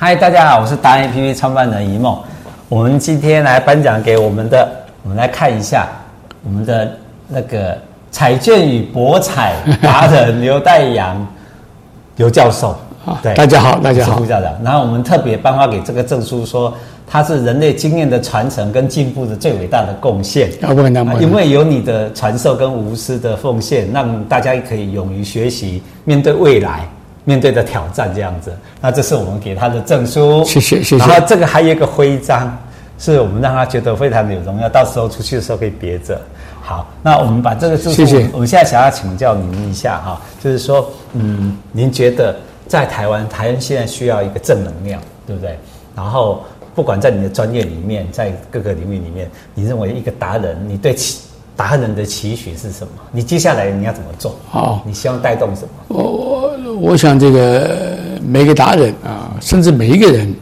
嗨，大家好，我是达人 APP 创办人一梦。我们今天来颁奖给我们的，我们来看一下我们的那个彩券与博彩达人刘代阳 刘教授。对，大家好，大家好，副校长。然后我们特别颁发给这个证书，说他是人类经验的传承跟进步的最伟大的贡献。啊，不敢当，因为有你的传授跟无私的奉献，让大家可以勇于学习，面对未来，面对的挑战这样子。那这是我们给他的证书，谢谢谢谢。然后这个还有一个徽章，是我们让他觉得非常的有荣耀，到时候出去的时候可以别着。好，那我们把这个证书，谢谢。我们现在想要请教您一下哈，就是说，嗯，您觉得？在台湾，台湾现在需要一个正能量，对不对？然后，不管在你的专业里面，在各个领域里面，你认为一个达人，你对其达人的期许是什么？你接下来你要怎么做？好，你希望带动什么？我我我想，这个每个达人啊，甚至每一个人，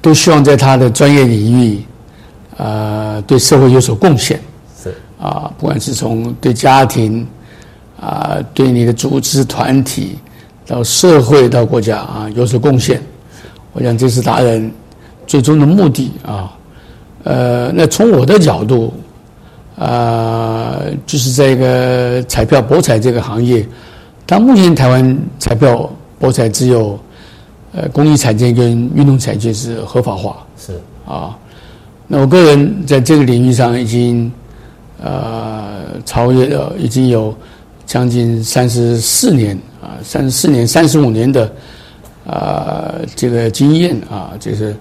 都希望在他的专业领域，啊，对社会有所贡献。是啊，不管是从对家庭，啊，对你的组织团体。到社会到国家啊有所贡献，我想这是达人最终的目的啊。呃，那从我的角度，啊，就是在一个彩票博彩这个行业，但目前台湾彩票博彩只有呃公益彩券跟运动彩券是合法化，是啊。那我个人在这个领域上已经呃超越了，已经有将近三十四年。啊，三十四年、三十五年的啊、呃，这个经验啊，就是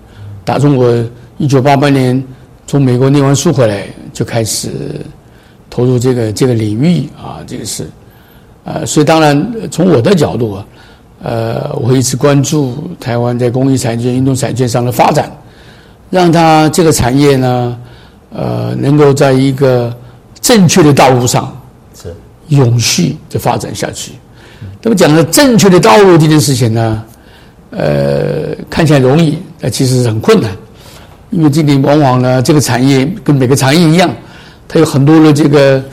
打中国一九八八年从美国念完书回来，就开始投入这个这个领域啊，这个是呃，所以当然从我的角度啊，呃，我会一直关注台湾在公益产业、运动产业上的发展，让它这个产业呢，呃，能够在一个正确的道路上是。永续的发展下去。那么讲的正确的道路这件事情呢，呃，看起来容易，但其实是很困难，因为今天往往呢，这个产业跟每个产业一样，它有很多的这个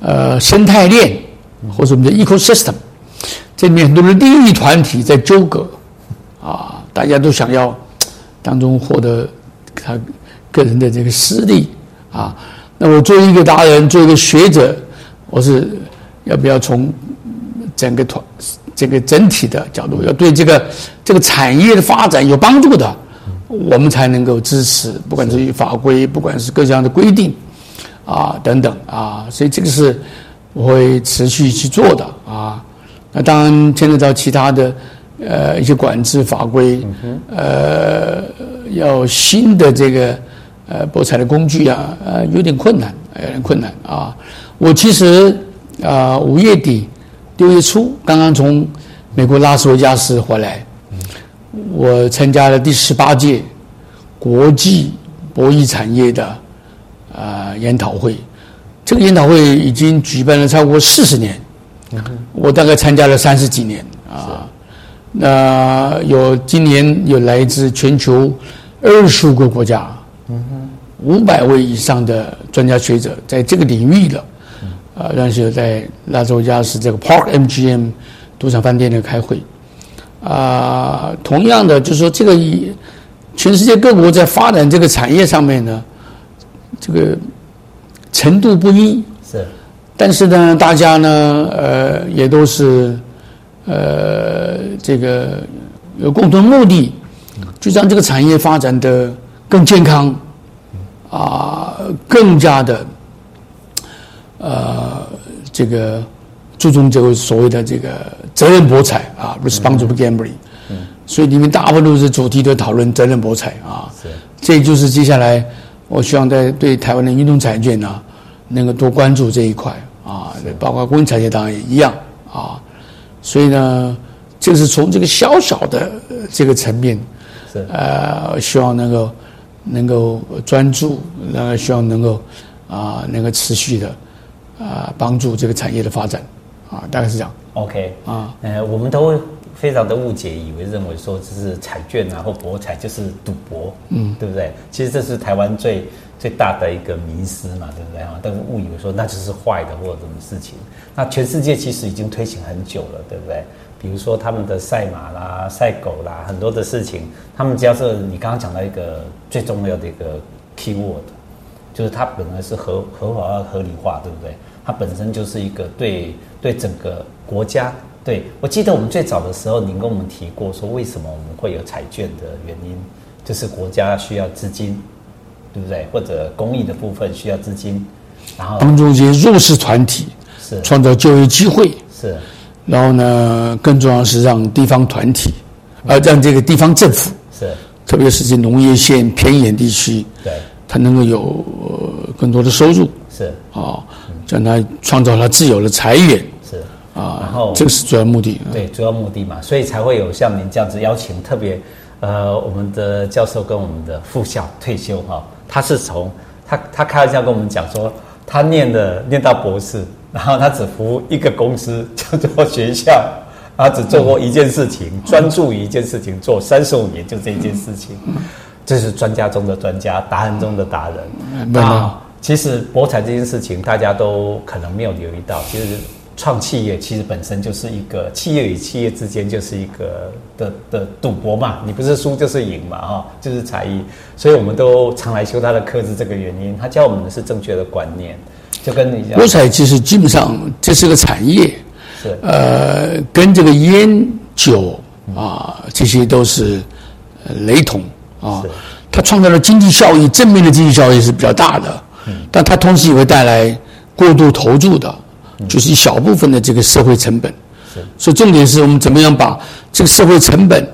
呃生态链，或者我们的 ecosystem，这里面很多的利益团体在纠葛，啊，大家都想要当中获得他个人的这个私利啊。那我作为一个达人，作为一个学者，我是要不要从？整个团，这个整体的角度，要对这个这个产业的发展有帮助的，我们才能够支持，不管是法规，不管是各项的规定，啊等等啊，所以这个是我会持续去做的啊。那当然牵扯到其他的呃一些管制法规，呃，要新的这个呃博彩的工具啊，呃有点困难，有点困难啊。我其实啊五月底。六月初刚刚从美国拉斯维加斯回来，我参加了第十八届国际博弈产业的啊、呃、研讨会。这个研讨会已经举办了超过四十年，我大概参加了三十几年啊。那有今年有来自全球二十五个国家，五百位以上的专家学者在这个领域的。啊，让是在拉斯维加斯这个 Park MGM 赌场饭店里开会，啊，同样的就是说，这个以全世界各国在发展这个产业上面呢，这个程度不一，是，但是呢，大家呢，呃，也都是，呃，这个有共同目的，就让这个产业发展的更健康，啊，更加的。呃，这个注重这个所谓的这个责任博彩啊，responsible gambling，嗯，所以里面大部分都是主题都讨论责任博彩啊，是，这就是接下来我希望在对台湾的运动产业呢，能够多关注这一块啊，包括公益产业当然也一样啊，所以呢，这是从这个小小的这个层面，是，呃，希望能够能够专注，然后希望能够啊，能够持续的。啊，帮助这个产业的发展，啊，大概是这样。OK，啊，呃，我们都非常的误解，以为认为说这是彩券啊或博彩就是赌博，嗯，对不对？其实这是台湾最最大的一个迷思嘛，对不对啊？但是误以为说那就是坏的或者什么事情。那全世界其实已经推行很久了，对不对？比如说他们的赛马啦、赛狗啦，很多的事情，他们只要是你刚刚讲到一个最重要的一个 keyword，就是它本来是合合法合理化，对不对？它本身就是一个对对整个国家。对，我记得我们最早的时候，您跟我们提过说，为什么我们会有彩券的原因，就是国家需要资金，对不对？或者公益的部分需要资金，然后帮助一些弱势团体是创造就业机会是，然后呢，更重要的是让地方团体，呃，让这个地方政府是，特别是这农业县偏远地区，对，它能够有更多的收入是啊，让它创造它自有的财源。啊，然后这个是主要目的，对，主要目的嘛，所以才会有像您这样子邀请特别，呃，我们的教授跟我们的副校退休哈，他是从他他开玩笑跟我们讲说，他念的念到博士，然后他只服务一个公司叫做学校，他只做过一件事情，专注于一件事情做三十五年，就这一件事情，这是专家中的专家，达人中的达人。那其实博彩这件事情，大家都可能没有留意到，其实。创企业其实本身就是一个企业与企业之间就是一个的的赌博嘛，你不是输就是赢嘛，哈，就是才艺，所以我们都常来修他的课，是这个原因。他教我们的是正确的观念，就跟你讲，博彩其实基本上这是个产业，是呃，跟这个烟酒啊这些都是雷同啊，它创造的经济效益，正面的经济效益是比较大的，但它同时也会带来过度投注的。就是一小部分的这个社会成本，所以重点是我们怎么样把这个社会成本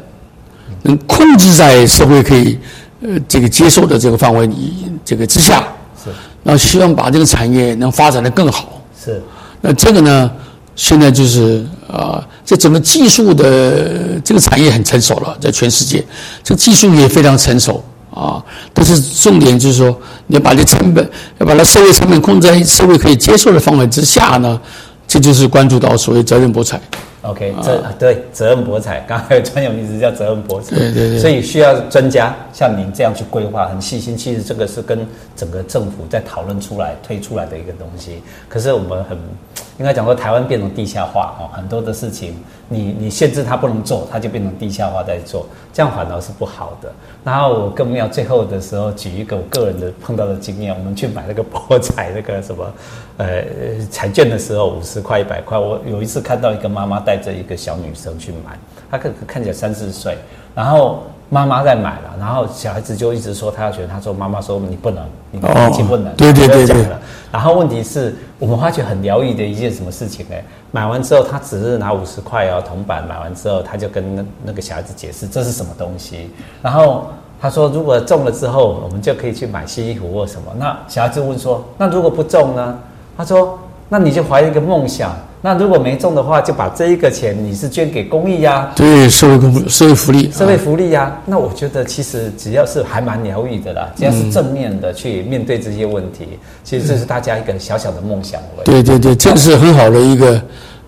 能控制在社会可以呃这个接受的这个范围里这个之下，是，然后希望把这个产业能发展的更好，是，那这个呢，现在就是啊，这整个技术的这个产业很成熟了，在全世界，这个技术也非常成熟。啊，但是重点就是说，你要把这成本，要把它社会成本控制在社会可以接受的范围之下呢，这就是关注到所谓责任博彩。OK，这对责任博彩，刚才有专有名词叫责任博彩。对对对。所以需要专家像您这样去规划，很细心。其实这个是跟整个政府在讨论出来、推出来的一个东西。可是我们很应该讲说，台湾变成地下化哦，很多的事情你你限制它不能做，它就变成地下化在做，这样反而是不好的。然后我更要最后的时候举一个我个人的碰到的经验，我们去买那个博彩那个什么，呃，彩券的时候五十块一百块，我有一次看到一个妈妈带着一个小女生去买，她看看起来三四岁，然后妈妈在买了，然后小孩子就一直说他要学，他说妈妈说你不能，你年纪不能，哦、对对对对，然后问题是我们发觉很疗愈的一件什么事情呢？买完之后他只是拿五十块哦铜板，买完之后他就跟那那个小孩子解释这是什么东西，然后。他说：“如果中了之后，我们就可以去买新衣服或什么。”那小孩子问说：“那如果不中呢？”他说：“那你就怀一个梦想。那如果没中的话，就把这一个钱你是捐给公益呀、啊？对，社会公社会福利，社会福利呀、啊。啊、那我觉得其实只要是还蛮疗愈的啦，只要是正面的去面对这些问题，嗯、其实这是大家一个小小的梦想。对对对，这是很好的一个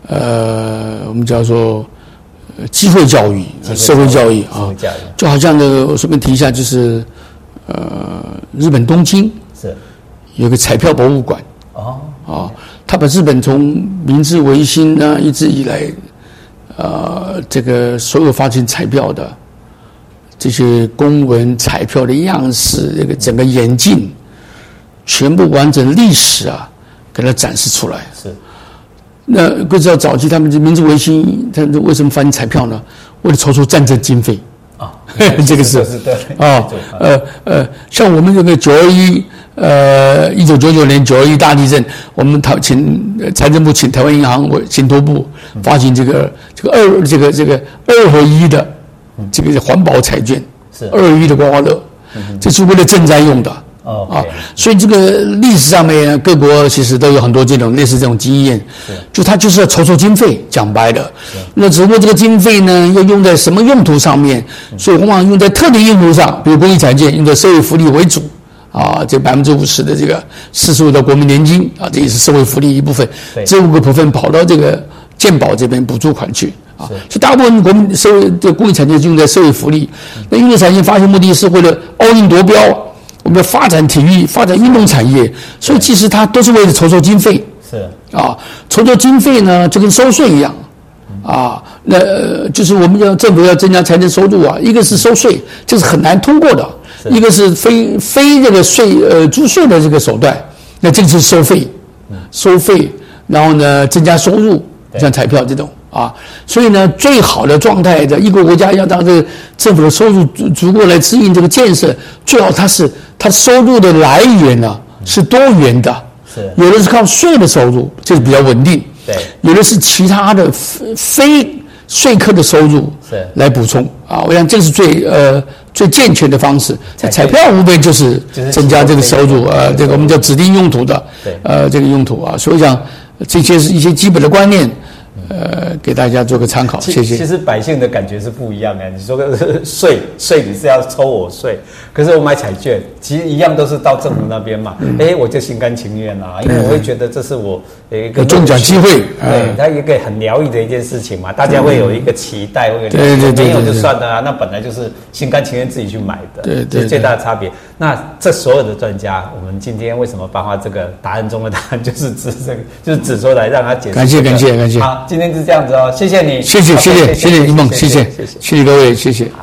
呃，我们叫做。机会教育，社会教育啊，就好像那个，我顺便提一下，就是，呃，日本东京是有个彩票博物馆哦，啊，他把日本从明治维新呢一直以来，呃，这个所有发行彩票的这些公文彩票的样式，这个整个演进，全部完整历史啊，给他展示出来是。那不知道早期他们这明治维新，他为什么发行彩票呢？为了筹措战争经费啊，这个是啊，呃呃，像我们这个九二一，呃，一九九九年九二一大地震，我们台请财政部请台湾银行为信托部发行这个这个二这个这个二合一的这个环保彩券，是。二合一的刮刮乐，这是为了赈灾用的。哦 Okay. 啊，所以这个历史上面各国其实都有很多这种类似这种经验，是。就他就是要筹措经费，讲白了，是。那只不过这个经费呢要用在什么用途上面，所以往往用在特定用途上，比如公益彩券用在社会福利为主，啊，这百分之五十的这个四十五的国民年金啊，这也是社会福利一部分，这五个部分跑到这个健保这边补助款去啊，所以大部分国民社会的公益产业就用在社会福利。那运动产业发行目的是为了奥运夺标，我们要发展体育、发展运动产业，所以其实它都是为了筹措经费。是啊，筹措经费呢，就跟收税一样。啊，那就是我们要政府要增加财政收入啊，一个是收税，这是很难通过的；一个是非非这个税呃租税的这个手段，那这个是收费，收费，然后呢增加收入，像彩票这种啊。所以呢，最好的状态的一个国家要让这个政府的收入足足够来支应这个建设，最好它是它收入的来源呢是多元的，是有的是靠税的收入，这是比较稳定。对，有的是其他的非税客的收入是。来补充。啊，我想这是最呃最健全的方式。彩票无非就是增加这个收入，呃，这个我们叫指定用途的，呃，这个用途。啊，所以讲这些是一些基本的观念。呃，给大家做个参考，谢谢。其实百姓的感觉是不一样的。你说个税 税，你是要抽我税，可是我买彩券，其实一样都是到政府那边嘛。哎，我就心甘情愿啊，因为我会觉得这是我一个中奖机会，对，它一个很疗愈的一件事情嘛。大家会有一个期待，会有对对对，没有就算了啊。那本来就是心甘情愿自己去买的，对对，最大的差别。那这所有的专家，我们今天为什么颁发这个答案中的答案，就是指这个，就是指出来让他解释。感谢感谢感谢。好，今天是这样子哦，谢谢你，谢谢谢谢谢谢一梦，谢谢谢谢各位，谢谢。好。